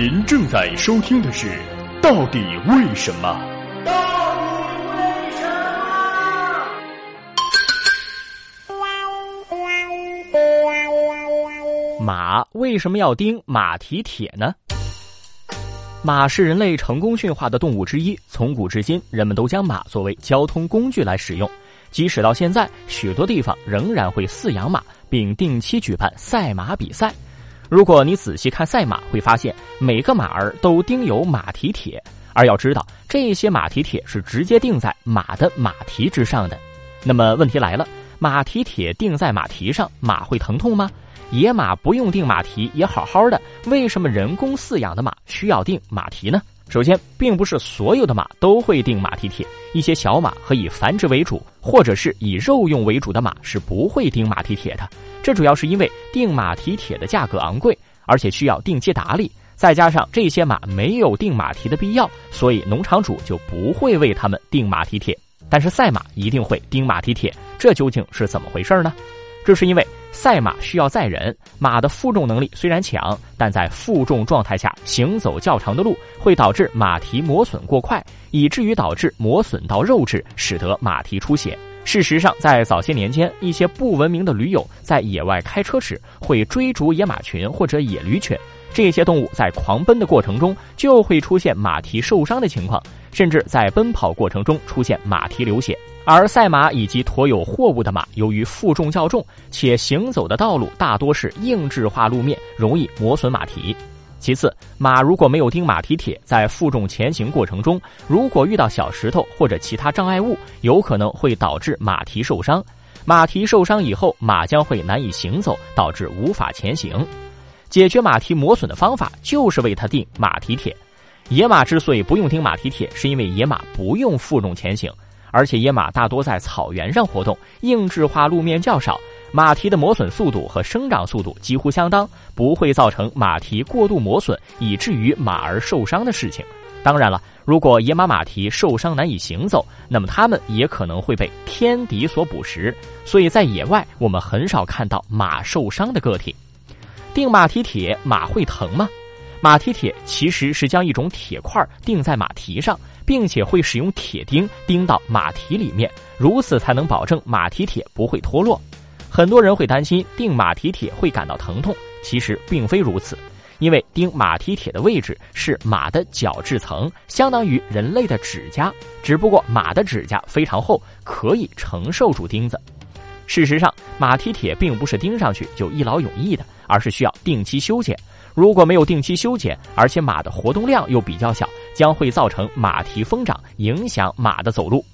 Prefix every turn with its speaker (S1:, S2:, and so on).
S1: 您正在收听的是《到底为什么》。
S2: 到为什
S3: 么？马为什么要钉马蹄铁呢？马是人类成功驯化的动物之一，从古至今，人们都将马作为交通工具来使用。即使到现在，许多地方仍然会饲养马，并定期举办赛马比赛。如果你仔细看赛马，会发现每个马儿都钉有马蹄铁，而要知道，这些马蹄铁是直接钉在马的马蹄之上的。那么问题来了，马蹄铁钉在马蹄上，马会疼痛吗？野马不用钉马蹄也好好的，为什么人工饲养的马需要钉马蹄呢？首先，并不是所有的马都会钉马蹄铁，一些小马和以繁殖为主，或者是以肉用为主的马是不会钉马蹄铁的。这主要是因为钉马蹄铁的价格昂贵，而且需要定期打理，再加上这些马没有钉马蹄的必要，所以农场主就不会为他们钉马蹄铁。但是赛马一定会钉马蹄铁，这究竟是怎么回事呢？这是因为赛马需要载人，马的负重能力虽然强，但在负重状态下行走较长的路，会导致马蹄磨损过快，以至于导致磨损到肉质，使得马蹄出血。事实上，在早些年间，一些不文明的驴友在野外开车时，会追逐野马群或者野驴犬，这些动物在狂奔的过程中就会出现马蹄受伤的情况，甚至在奔跑过程中出现马蹄流血。而赛马以及驮有货物的马，由于负重较重，且行走的道路大多是硬质化路面，容易磨损马蹄。其次，马如果没有钉马蹄铁，在负重前行过程中，如果遇到小石头或者其他障碍物，有可能会导致马蹄受伤。马蹄受伤以后，马将会难以行走，导致无法前行。解决马蹄磨损的方法，就是为它钉马蹄铁。野马之所以不用钉马蹄铁，是因为野马不用负重前行。而且野马大多在草原上活动，硬质化路面较少，马蹄的磨损速度和生长速度几乎相当，不会造成马蹄过度磨损以至于马儿受伤的事情。当然了，如果野马马蹄受伤难以行走，那么它们也可能会被天敌所捕食。所以在野外，我们很少看到马受伤的个体。钉马蹄铁，马会疼吗？马蹄铁其实是将一种铁块钉在马蹄上。并且会使用铁钉钉到马蹄里面，如此才能保证马蹄铁不会脱落。很多人会担心钉马蹄铁会感到疼痛，其实并非如此，因为钉马蹄铁的位置是马的角质层，相当于人类的指甲，只不过马的指甲非常厚，可以承受住钉子。事实上，马蹄铁并不是钉上去就一劳永逸的，而是需要定期修剪。如果没有定期修剪，而且马的活动量又比较小，将会造成马蹄疯长，影响马的走路。